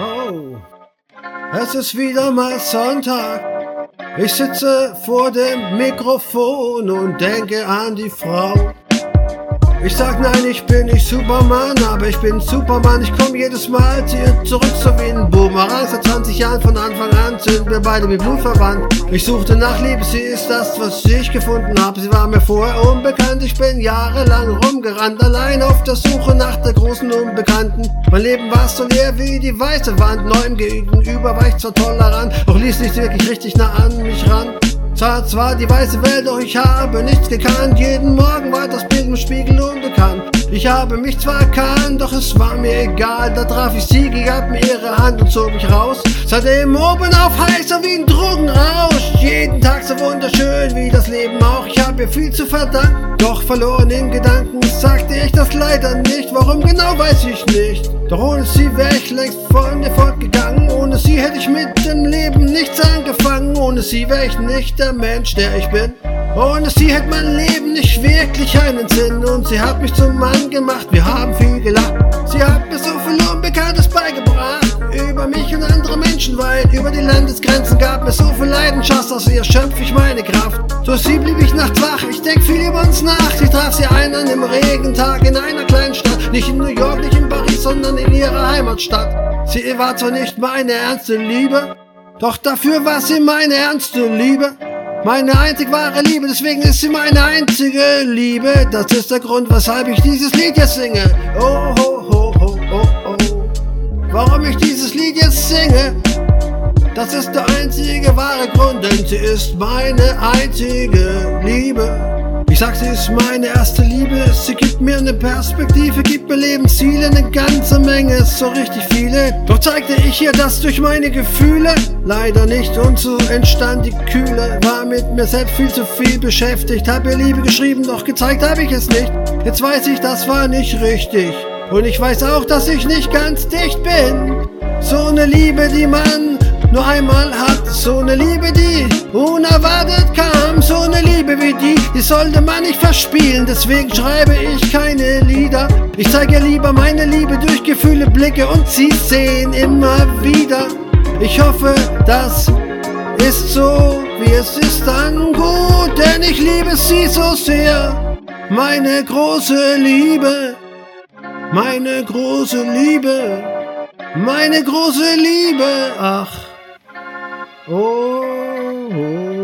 Oh, es ist wieder mal Sonntag. Ich sitze vor dem Mikrofon und denke an die Frau. Ich sag nein, ich bin nicht Superman, aber ich bin Superman. Ich komm jedes Mal zu ihr zurück, so wie ein Boomerang. Seit 20 Jahren von Anfang an sind wir beide wie Blut verwandt. Ich suchte nach Liebe, sie ist das, was ich gefunden habe. Sie war mir vorher unbekannt, ich bin jahrelang rumgerannt, allein auf der Suche nach der großen Unbekannten. Mein Leben war so leer wie die weiße Wand, neuem gegenüber war ich zwar tolerant, doch ließ nicht wirklich richtig nah an mich ran. Zwar, zwar die weiße Welt, doch ich habe nichts gekannt. Jeden Morgen war das Bild im Spiegel unbekannt. Ich habe mich zwar erkannt, doch es war mir egal. Da traf ich sie, gab mir ihre Hand und zog mich raus. Seitdem oben auf heißer wie ein Drogenrausch. Jeden Tag so wunderschön wie das Leben auch. Ich habe ihr viel zu verdanken, doch verloren in Gedanken sagte ich das leider nicht. Warum genau weiß ich nicht. Doch ohne sie wäre ich längst von dir fortgegangen. Ohne sie hätte ich mit dem Leben nichts angefangen. Ohne sie wäre ich nicht der Mensch, der ich bin. Ohne sie hätte mein Leben nicht wirklich einen Sinn. Und sie hat mich zum Mann gemacht, wir haben viel gelacht. Sie hat mir so viel Unbekanntes beigebracht. Über mich und andere Menschen weit, über die Landesgrenzen gab mir so viel Leidenschaft, aus ihr schöpf ich meine Kraft. Durch sie blieb ich nachts wach, ich denk viel über uns nach. Ich traf sie ein an dem Regentag in einer kleinen Stadt. Nicht in New York, nicht in Paris, sondern in ihrer Heimatstadt. Sie war zwar nicht meine ernste Liebe, doch dafür war sie meine ernste Liebe. Meine einzig wahre Liebe, deswegen ist sie meine einzige Liebe. Das ist der Grund, weshalb ich dieses Lied jetzt singe. Oh, ho, ho, ho, oh, oh. Warum ich dieses Lied jetzt singe? Das ist der einzige wahre Grund, denn sie ist meine einzige Liebe. Sag, sie ist meine erste Liebe. Sie gibt mir eine Perspektive, gibt mir Lebensziele, eine ganze Menge, so richtig viele. Doch zeigte ich ihr das durch meine Gefühle? Leider nicht und so entstand die Kühle. War mit mir selbst viel zu viel beschäftigt, hab ihr Liebe geschrieben, doch gezeigt hab ich es nicht. Jetzt weiß ich, das war nicht richtig. Und ich weiß auch, dass ich nicht ganz dicht bin. So eine Liebe, die man nur einmal hat. So eine Liebe, die unerwartet kam. So eine Liebe wie die, die sollte man nicht verspielen. Deswegen schreibe ich keine Lieder. Ich zeige lieber meine Liebe durch Gefühle, Blicke und sie sehen immer wieder. Ich hoffe, das ist so, wie es ist dann gut, denn ich liebe sie so sehr. Meine große Liebe, meine große Liebe, meine große Liebe, ach. Oh, oh.